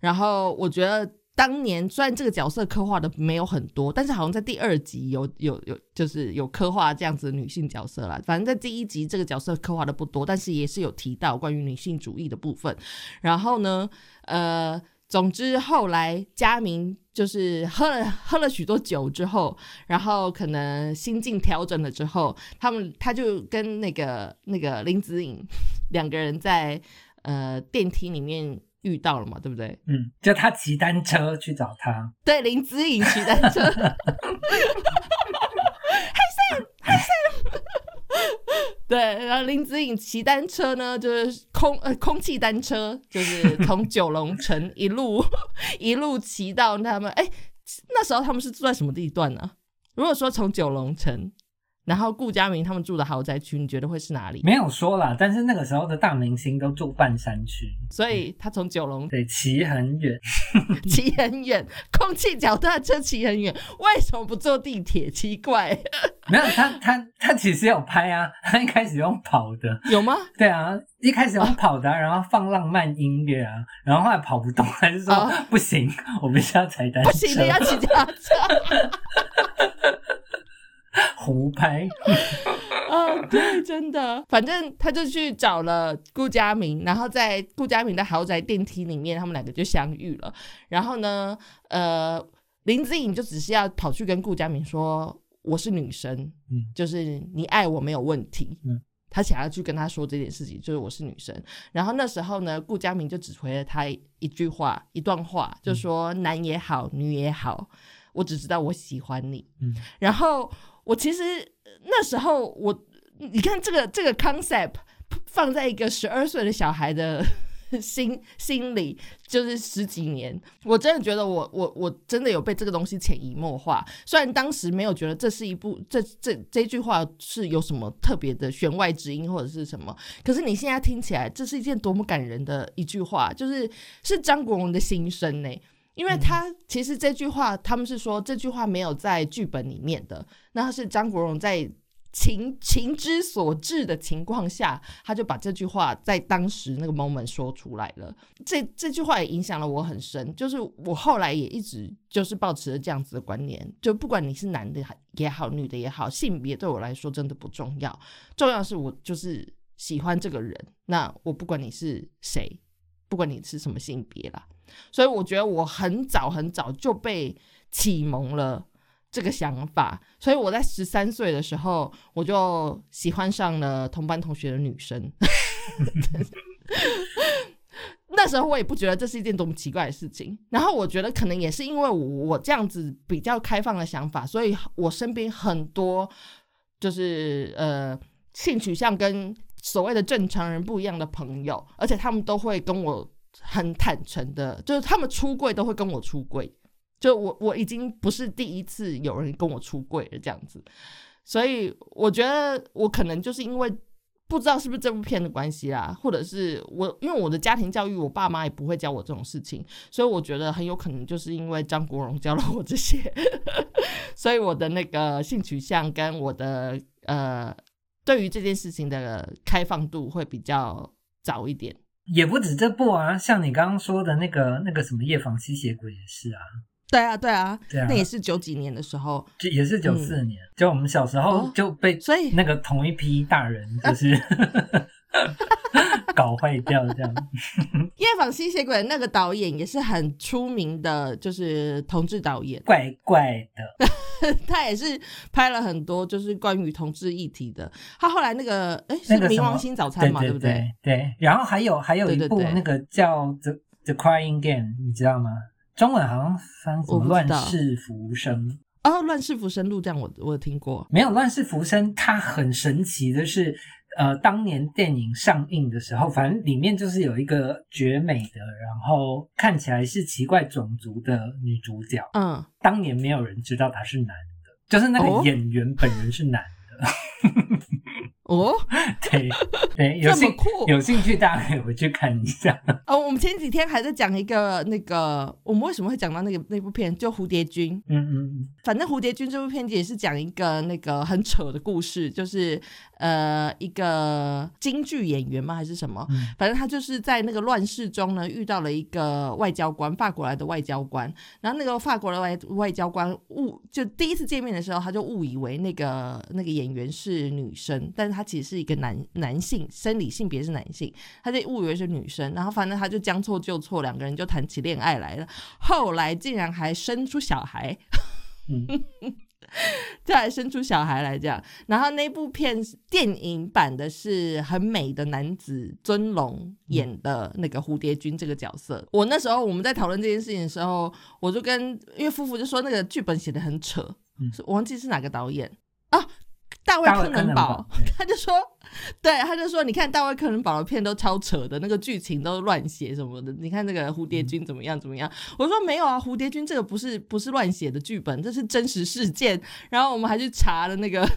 Speaker 1: 然后我觉得当年虽然这个角色刻画的没有很多，但是好像在第二集有有有就是有刻画这样子女性角色啦。反正在第一集这个角色刻画的不多，但是也是有提到关于女性主义的部分。然后呢，呃。总之，后来佳明就是喝了喝了许多酒之后，然后可能心境调整了之后，他们他就跟那个那个林子颖两个人在呃电梯里面遇到了嘛，对不对？
Speaker 2: 嗯，就他骑单车去找他，
Speaker 1: 对，林子颖骑单车，对，然后林子颖骑单车呢，就是空呃空气单车，就是从九龙城一路一路骑到他们哎，那时候他们是住在什么地段呢、如果说从九龙城，然后顾佳明他们住的豪宅区，你觉得会是哪里？
Speaker 2: 没有说啦，但是那个时候的大明星都住半山区，
Speaker 1: 所以他从九龙
Speaker 2: 对，骑很远。
Speaker 1: 骑很远，空气脚踏车骑很远，为什么不坐地铁？奇怪，
Speaker 2: 没有他，他他其实有拍啊，他一开始用跑的，
Speaker 1: 有吗？
Speaker 2: 对啊，一开始用跑的啊、然后放浪漫音乐啊，然后后来跑不动，还是说、
Speaker 1: 哦
Speaker 2: 不行，我必须要踩单车，
Speaker 1: 不行的，要骑脚踏车。
Speaker 2: 胡拍，
Speaker 1: 哦，对，真的，反正他就去找了顾佳明，然后在顾佳明的豪宅电梯里面，他们两个就相遇了。然后呢，呃，林子颖就只是要跑去跟顾佳明说：“我是女生，
Speaker 2: 嗯
Speaker 1: 就是你爱我没有问题。”
Speaker 2: 嗯。
Speaker 1: 他想要去跟他说这件事情，就是我是女生。然后那时候呢，顾佳明就只回了他一句话，一段话，就说：“男也好，女也好，我只知道我喜欢你。”
Speaker 2: 嗯
Speaker 1: 然后我其实那时候我，你看这个这个 concept 放在一个十二岁的小孩的 心心里，就是十几年，我真的觉得我我我真的有被这个东西潜移默化。虽然当时没有觉得这是一部这这这句话是有什么特别的弦外之音或者是什么，可是你现在听起来，这是一件多么感人的一句话，就是是张国荣的心声呢。因为他其实这句话，他们是说这句话没有在剧本里面的，那是张国荣在情情之所至的情况下，他就把这句话在当时那个 moment 说出来了。这这句话也影响了我很深，就是我后来也一直就是保持着这样子的观念，就不管你是男的也好，女的也好，性别对我来说真的不重要，重要是我就是喜欢这个人。那我不管你是谁，不管你是什么性别啦，所以我觉得我很早很早就被启蒙了。这个想法，所以我在十三岁的时候，我就喜欢上了同班同学的女生。那时候我也不觉得这是一件多么奇怪的事情。然后我觉得可能也是因为我这样子比较开放的想法，所以我身边很多就是呃性取向跟所谓的正常人不一样的朋友，而且他们都会跟我很坦诚的，就是他们出柜都会跟我出柜。就我我已经不是第一次有人跟我出柜了这样子，所以我觉得我可能就是因为不知道是不是这部片的关系啦，或者是我因为我的家庭教育，我爸妈也不会教我这种事情，所以我觉得很有可能就是因为张国荣教了我这些，所以我的那个性取向跟我的呃对于这件事情的开放度会比较早一点。
Speaker 2: 也不止这部啊，像你刚刚说的那个那个什么夜访吸血鬼也是啊。
Speaker 1: 对啊，对啊，那也是九几年的时候，
Speaker 2: 就也是九四年，就我们小时候就被
Speaker 1: 所以
Speaker 2: 那个同一批大人 就是 搞坏掉这样。
Speaker 1: 夜访吸血鬼那个导演也是很出名的，就是同志导演，
Speaker 2: 怪怪
Speaker 1: 的。他也是拍了很多就是关于同志议题的。他后来那个哎是《冥王星早餐》嘛，对不
Speaker 2: 对？对。然后还有还有一部那个叫《The The Crying Game》，你知道吗？中文好像翻什么《乱世浮生》
Speaker 1: 哦，《乱世浮生录》这样我我有听过。
Speaker 2: 没有《乱世浮生》，它很神奇的是，呃，当年电影上映的时候，反正里面就是有一个绝美的，然后看起来是奇怪种族的女主角。嗯，当年没有人知道她是男的，就是那个演员本人是男的。
Speaker 1: 哦，
Speaker 2: 对 对，有兴有兴趣大家可以回去看一下。
Speaker 1: 哦，我们前几天还在讲一个那个，我们为什么会讲到那个那部片，就《蝴蝶君》。嗯嗯嗯，反正《蝴蝶君》这部片子也是讲一个那个很扯的故事，就是呃一个京剧演员吗还是什么？反正他就是在那个乱世中呢遇到了一个外交官，法国来的外交官。然后那个法国的外外交官误就第一次见面的时候，他就误以为那个那个演员是女生，但是。他其实是一个男男性，生理性别是男性，他就误以为是女生，然后反正他就将错就错，两个人就谈起恋爱来了。后来竟然还生出小孩，嗯，再还生出小孩来这样。然后那部片电影版的是很美的男子尊龙演的那个蝴蝶君这个角色。我那时候我们在讨论这件事情的时候，我就跟因为夫妇就说那个剧本写的很扯，我忘记是哪个导演啊。大卫·柯能堡，他就说，对，他就说，你看大卫·柯能堡的片都超扯的，那个剧情都乱写什么的。你看那个蝴蝶君怎么样怎么样？我说没有啊，蝴蝶君这个不是不是乱写的剧本，这是真实事件。然后我们还去查了那个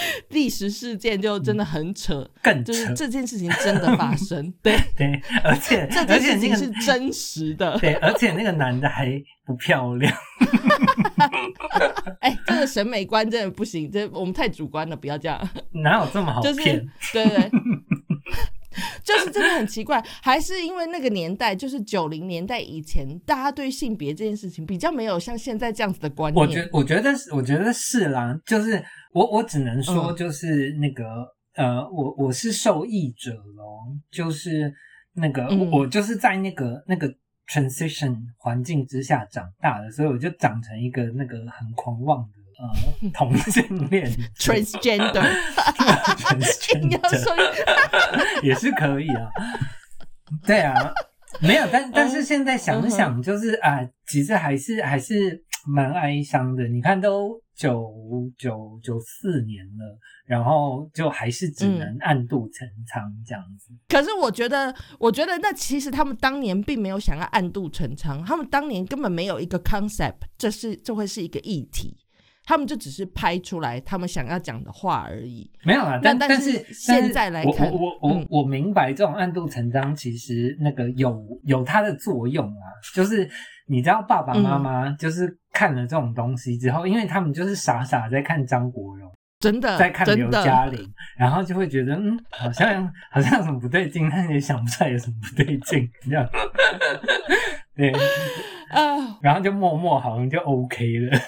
Speaker 1: 历史事件，就真的很扯，
Speaker 2: 更
Speaker 1: 就是这件事情真的发 生，对
Speaker 2: 对，而且
Speaker 1: 这件事情是真实的，
Speaker 2: 对，而且那个男的还不漂亮。
Speaker 1: 哎，这个审美观真的不行，这我们太主观了，不要这样。
Speaker 2: 哪有这么好骗？
Speaker 1: 对对，就是真的很奇怪，还是因为那个年代，就是九零年代以前，大家对性别这件事情比较没有像现在这样子的观念。
Speaker 2: 我觉我觉得是，我觉得是啦，就是我我只能说，就是那个呃，我我是受益者咯，就是那个我就是在那个那个。transition 环境之下长大的，所以我就长成一个那个很狂妄的呃同性恋
Speaker 1: transgender，transgender
Speaker 2: 也是可以啊。对啊，没有，但但是现在想想，就是啊，其实还是还是蛮哀伤的。你看都。九九九四年了，然后就还是只能暗度陈仓这样子。
Speaker 1: 可是我觉得，我觉得那其实他们当年并没有想要暗度陈仓，他们当年根本没有一个 concept，这是这会是一个议题，他们就只是拍出来他们想要讲的话而已。
Speaker 2: 没有啊，但但是
Speaker 1: 现在来看，
Speaker 2: 我我我我明白这种暗度陈仓其实那个有有它的作用啊，就是你知道爸爸妈妈就是。看了这种东西之后，因为他们就是傻傻在看张国荣，
Speaker 1: 真的
Speaker 2: 在看刘嘉玲，然后就会觉得嗯，好像 好像有什么不对劲，但也想不出来有什么不对劲，这样。对，
Speaker 1: 啊，
Speaker 2: 然后就默默好像就 OK 了，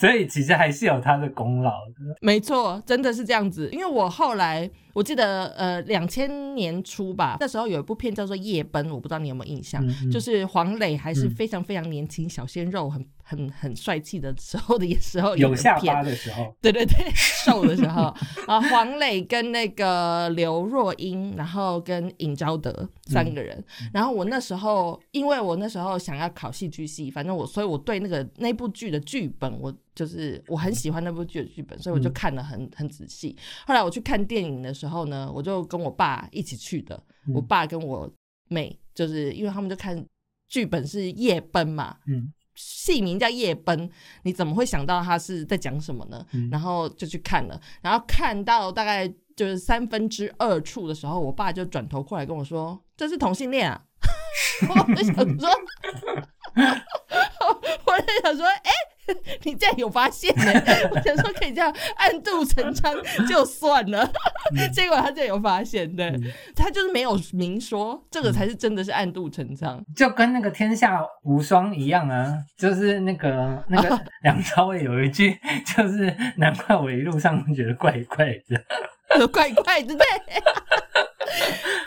Speaker 2: 所以其实还是有他的功劳的。
Speaker 1: 没错，真的是这样子。因为我后来我记得，呃，两千年初吧，那时候有一部片叫做《夜奔》，我不知道你有没有印象，就是黄磊还是
Speaker 2: 嗯。
Speaker 1: 非常非常年轻、小鲜肉、很很很帅气的时候的时候
Speaker 2: 有下巴的时候，
Speaker 1: 对对对，瘦的时候。啊，黄磊跟那个刘若英，然后跟尹昭德三个人。然后我那时候，因为我那时候想要考戏剧系，反正我，所以我对那个那部剧的剧本，我就是我很喜欢那部剧的剧本，所以我就
Speaker 2: 嗯。
Speaker 1: 看得很很仔细。后来我去看电影的时候呢，我就跟我爸一起去的，
Speaker 2: 嗯
Speaker 1: 我爸跟我妹，就是因为他们就看剧本是夜奔嘛，
Speaker 2: 嗯
Speaker 1: 戏名叫夜奔，你怎么会想到他是在讲什么呢？
Speaker 2: 嗯
Speaker 1: 然后就去看了，然后看到大概就是三分之二处的时候，我爸就转头过来跟我说：“这是同性恋啊！” 我就想说，我就想说，哎、你竟然有发现呢、我想说可以这样暗度陈仓就算了，结果他就有发现，对、
Speaker 2: 嗯。
Speaker 1: 他就是没有明说，这个才是真的是暗度陈仓。
Speaker 2: 就跟那个《天下无双》一样啊，就是那个那个 梁朝伟有一句，就是难怪我一路上都觉得怪怪的。
Speaker 1: 怪怪的，对，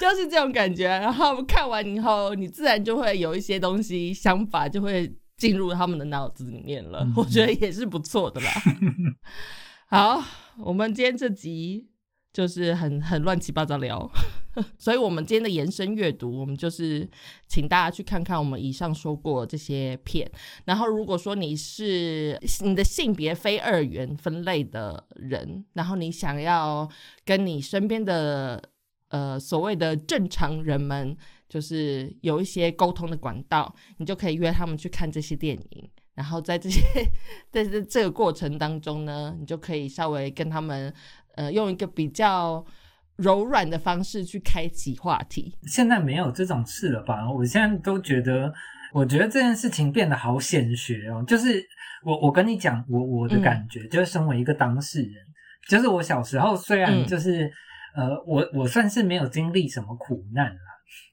Speaker 1: 就是这种感觉。然后看完以后，你自然就会有一些东西想法就会进入他们的脑子里面了。
Speaker 2: 嗯
Speaker 1: 我觉得也是不错的啦。好，我们今天这集就是很很乱七八糟聊，所以我们今天的延伸阅读，我们就是请大家去看看我们以上说过这些片。然后，如果说你是你的性别非二元分类的人，然后你想要跟你身边的呃所谓的正常人们，就是有一些沟通的管道，你就可以约他们去看这些电影。然后在这些 在这这个过程当中呢，你就可以稍微跟他们呃用一个比较柔软的方式去开启话题。
Speaker 2: 现在没有这种事了吧？我现在都觉得，我觉得这件事情变得好显学哦。就是我，我跟你讲，我我的感觉，就是身为一个当事人，就是我小时候虽然
Speaker 1: 嗯
Speaker 2: 就是、呃，我我算是没有经历什么苦难啦，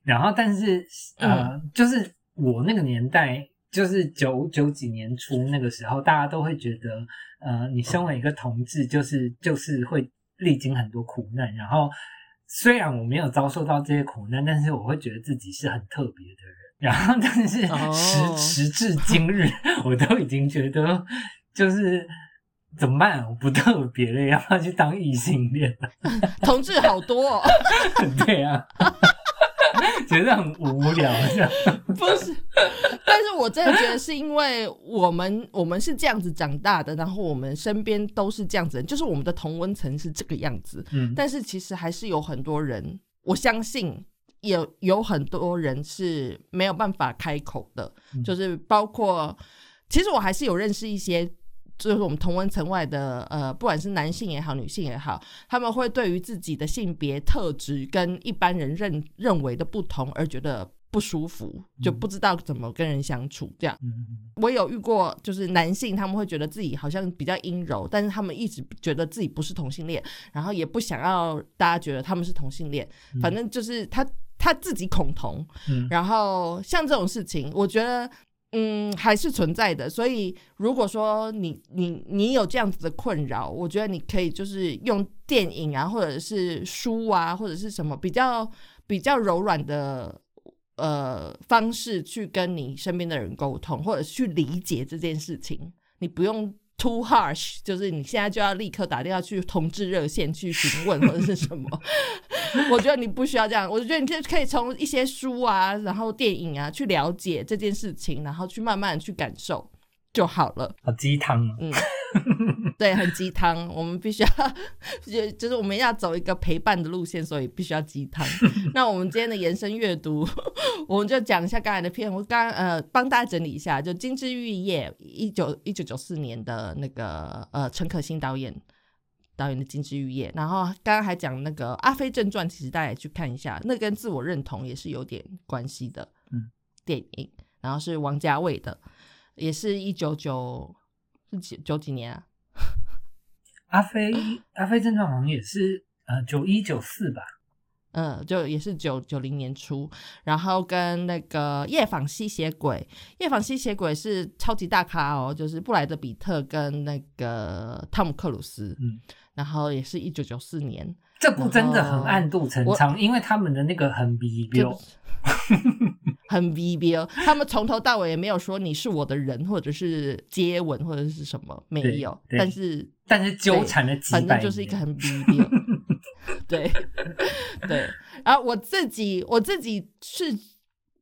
Speaker 2: 然后但是呃，就是我那个年代。就是九九几年初那个时候，大家都会觉得，呃，你身为一个同志，就是就是会历经很多苦难，然后虽然我没有遭受到这些苦难，但是我会觉得自己是很特别的人。然后，但是
Speaker 1: 哦
Speaker 2: 时、时至今日，我都已经觉得就是怎么办？我不特别的，要不要去当异性恋？
Speaker 1: 同志好多、哦，
Speaker 2: 对啊，觉得很无聊，这样。
Speaker 1: 不是，但是我真的觉得是因为我们我们是这样子长大的，然后我们身边都是这样子就是我们的同温层是这个样子。
Speaker 2: 嗯
Speaker 1: 但是其实还是有很多人，我相信有有很多人是没有办法开口的，
Speaker 2: 嗯
Speaker 1: 就是包括，其实我还是有认识一些。就是我们同温层外的，呃，不管是男性也好，女性也好，他们会对于自己的性别特质跟一般人认认为的不同而觉得不舒服，就不知道怎么跟人相处。这样，
Speaker 2: 嗯
Speaker 1: 我有遇过，就是男性他们会觉得自己好像比较阴柔，但是他们一直觉得自己不是同性恋，然后也不想要大家觉得他们是同性恋，反正就是他他自己恐同，
Speaker 2: 嗯。
Speaker 1: 然后像这种事情，我觉得。嗯，还是存在的。所以，如果说你你你有这样子的困扰，我觉得你可以就是用电影啊，或者是书啊，或者是什么比较比较柔软的呃方式去跟你身边的人沟通，或者去理解这件事情。你不用 too harsh，就是你现在就要立刻打电话去同志热线去询问或者是什么。我觉得你不需要这样，我觉得你就可以从一些书啊，然后电影啊去了解这件事情，然后去慢慢去感受就好了。
Speaker 2: 好鸡汤哦。
Speaker 1: 嗯，对，很鸡汤，我们必须要，就就是我们要走一个陪伴的路线，所以必须要鸡汤。那我们今天的延伸阅读，我们就讲一下刚才的片。我刚呃帮大家整理一下，就《金枝玉叶》一九一九九四年的那个呃陈可辛导演导演的《金枝玉叶》，然后刚刚还讲那个《阿飞正传》，其实大家也去看一下，那跟自我认同也是有点关系的，
Speaker 2: 嗯，
Speaker 1: 电影，然后是王家卫的，也是一九九是几九几年啊？
Speaker 2: 阿飞阿飞正传好像也是呃九一九四吧，
Speaker 1: 嗯，就也是九九零年初，然后跟那个夜访吸血鬼，夜访吸血鬼是超级大咖哦，就是布莱德比特跟那个汤姆克鲁斯，
Speaker 2: 嗯，
Speaker 1: 然后也是一九九四年，
Speaker 2: 这部真的很暗度陈仓，因为他们的那个很逼标，
Speaker 1: 很逼标，他们从头到尾也没有说你是我的人，或者是接吻或者是什么，没有，但是
Speaker 2: 但是纠缠了几百
Speaker 1: 反，正就是一个很逼标，对对。然后我自己我自己是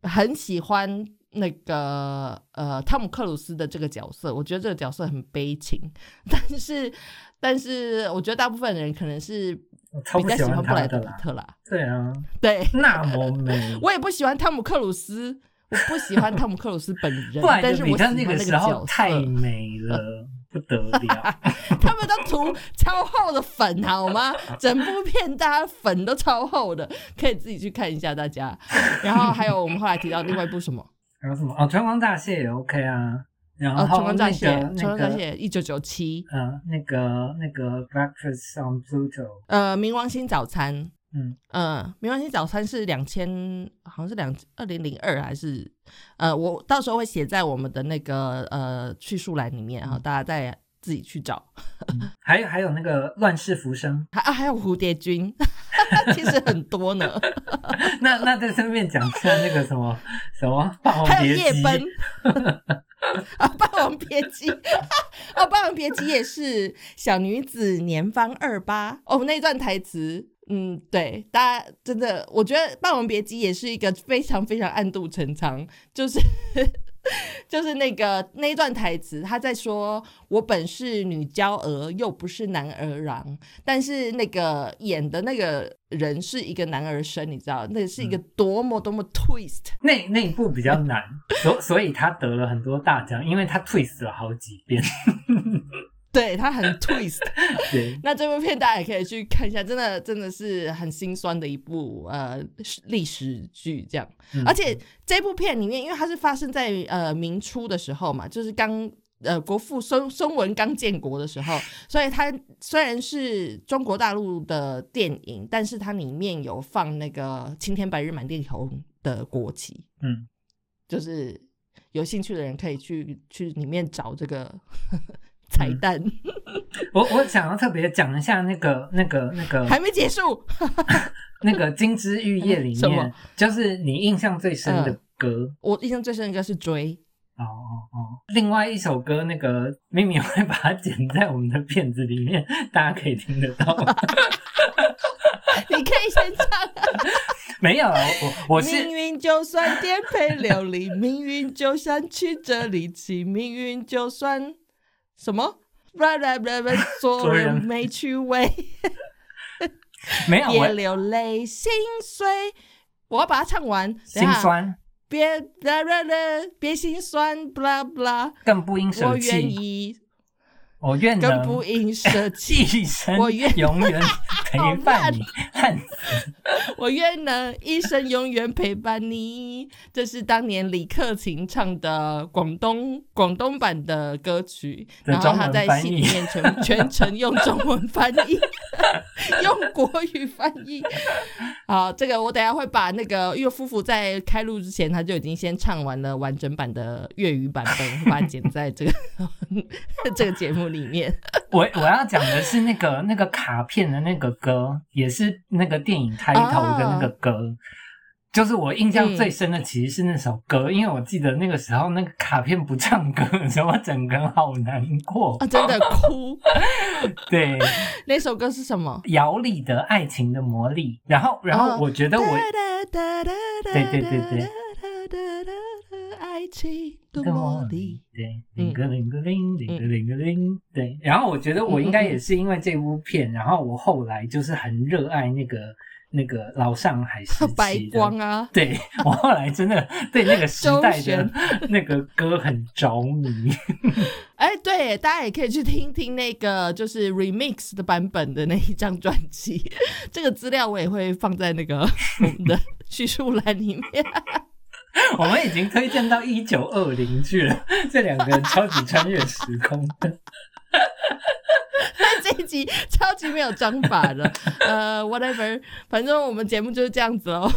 Speaker 1: 很喜欢那个呃汤姆克鲁斯的这个角色，我觉得这个角色很悲情，但是但是我觉得大部分人可能是
Speaker 2: 我超
Speaker 1: 比较喜
Speaker 2: 不欢
Speaker 1: 欢布莱德比。特啦，
Speaker 2: 对啊，
Speaker 1: 对。
Speaker 2: 那么美。
Speaker 1: 我也不喜欢汤姆克鲁斯，我不喜欢汤姆克鲁斯本人，但是我喜
Speaker 2: 德比特那
Speaker 1: 欢那个
Speaker 2: 时候太。美了，不得了。
Speaker 1: 他们都涂超厚的粉，好吗？整部片大家粉都超厚的，可以自己去看一下大家。然后还有我们后来提到另外一部什么？
Speaker 2: 还有什么？哦，春光乍泄也 OK 啊。然
Speaker 1: 哦，
Speaker 2: 后那个
Speaker 1: 春光乍
Speaker 2: 那个
Speaker 1: 泄，一九九七。
Speaker 2: 呃，那个那个 Breakfast on Pluto，
Speaker 1: 呃，冥王星早餐，
Speaker 2: 嗯，
Speaker 1: 嗯，冥王星早餐是两千，好像是两二零零二还是呃，我到时候会写在我们的那个呃叙述栏里面哈，大家再自己去找。
Speaker 2: 还有还有那个乱世浮生，
Speaker 1: 还啊还有蝴蝶君，其实很多呢，
Speaker 2: 那那在上面讲一下那个什么什么
Speaker 1: 还有夜奔。啊，《霸王别姬》哦，《霸王别姬》也是小女子年方二八。哦，那段台词，嗯，对，大家真的，我觉得《霸王别姬》也是一个非常非常暗度陈仓，就是就是那个那一段台词，他在说“我本是女娇娥，又不是男儿郎”，但是那个演的那个人是一个男儿身，你知道，那是一个多么多么 twist。
Speaker 2: 那那一部比较难，所所以他得了很多大奖，因为他 twist 了好几遍。
Speaker 1: 对他很 twist，那这部片大家也可以去看一下，真的真的是很心酸的一部呃历史剧，这样。
Speaker 2: 嗯。
Speaker 1: 而且这部片里面，因为它是发生在呃明初的时候嘛，就是刚呃国父孙孙文刚建国的时候，所以它虽然是中国大陆的电影，但是它里面有放那个青天白日满地红的国旗，
Speaker 2: 嗯，
Speaker 1: 就是有兴趣的人可以去去里面找这个 彩蛋，
Speaker 2: 我我想要特别讲一下那个那个那个
Speaker 1: 还没结束。
Speaker 2: 那个《金枝玉叶》里面，就是你印象最深的
Speaker 1: 嗯
Speaker 2: 歌。
Speaker 1: 我印象最深的应该是追，
Speaker 2: 哦哦哦！另外一首歌，那个咪咪会把它剪在我们的片子里面，大家可以听得到。
Speaker 1: 你可以先唱、啊。
Speaker 2: 没有啊，我我是
Speaker 1: 命运就算颠沛流离，命运就算曲折离奇，命运就算什么？blah blah blah blah，做人没趣味，别
Speaker 2: 没有别
Speaker 1: 流泪心碎。我要把它唱完，
Speaker 2: 心酸，
Speaker 1: 别 blah blah blah，别心酸，blah blah，
Speaker 2: 更不应
Speaker 1: 我愿。意，
Speaker 2: 我愿
Speaker 1: 跟不应舍弃。
Speaker 2: 一生
Speaker 1: 我愿
Speaker 2: 永远 陪伴你，
Speaker 1: 我愿能一生永远陪伴你。这是当年李克勤唱的广东广东版的歌曲，然后他在戏里面全全程用中文翻译，用国语翻译。好，这个我等下会把那个，岳夫妇在开录之前他就已经先唱完了完整版的粤语版本，我会把它剪在这个 这个节目里面。
Speaker 2: 我我要讲的是那个那个卡片的那个歌，也是那个电影开头的那个歌。就是我印象最深的其实是那首歌，因为我记得那个时候那个卡片不唱歌的时候，我整个人好难过。
Speaker 1: 啊，真的哭。
Speaker 2: 对，
Speaker 1: 那首歌是什么？
Speaker 2: 姚丽的《爱情的魔力》，然后然后
Speaker 1: 哦
Speaker 2: 我觉得我
Speaker 1: 对
Speaker 2: 对对对对，
Speaker 1: 爱情的
Speaker 2: 的
Speaker 1: 魔力。，
Speaker 2: 对，
Speaker 1: 嗯
Speaker 2: 铃个铃个铃，铃个铃个铃，对。然后我觉得我应该也是因为这部片，然后我后来就是很热爱那个那个老上海时期的
Speaker 1: 白光啊，
Speaker 2: 对 我后来真的对那个时代的那个歌很着迷。
Speaker 1: 哎，对，大家也可以去听听那个就是 remix 的版本的那一张专辑，这个资料我也会放在那个我们的叙述栏里面。
Speaker 2: 我们已经推荐到一九二零去了，这两个人超级穿越时空的。
Speaker 1: 这一集超级没有章法的，呃，whatever，反正我们节目就是这样子哦。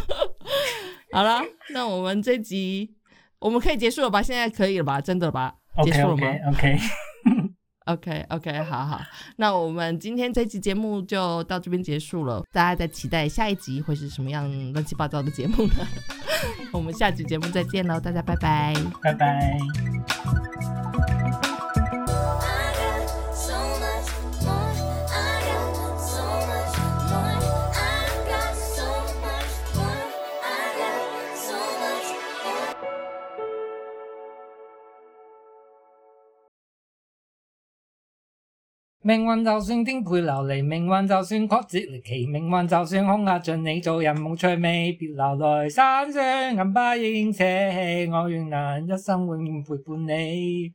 Speaker 1: 好了，那我们这集我们可以结束了吧？现在可以了吧？真的吧？结束了吗
Speaker 2: OK
Speaker 1: OK OK，好好，那我们今天这期节目就到这边结束了，大家在期待下一集会是什么样乱七八糟的节目呢？我们下期节目再见喽，大家拜拜。
Speaker 2: 拜拜。命运就算颠沛流离，命运就算曲折离奇，命运就算恐嚇盡你做人冇趣味，别留來山水銀巴應捨棄，我愿能一生永远陪伴你。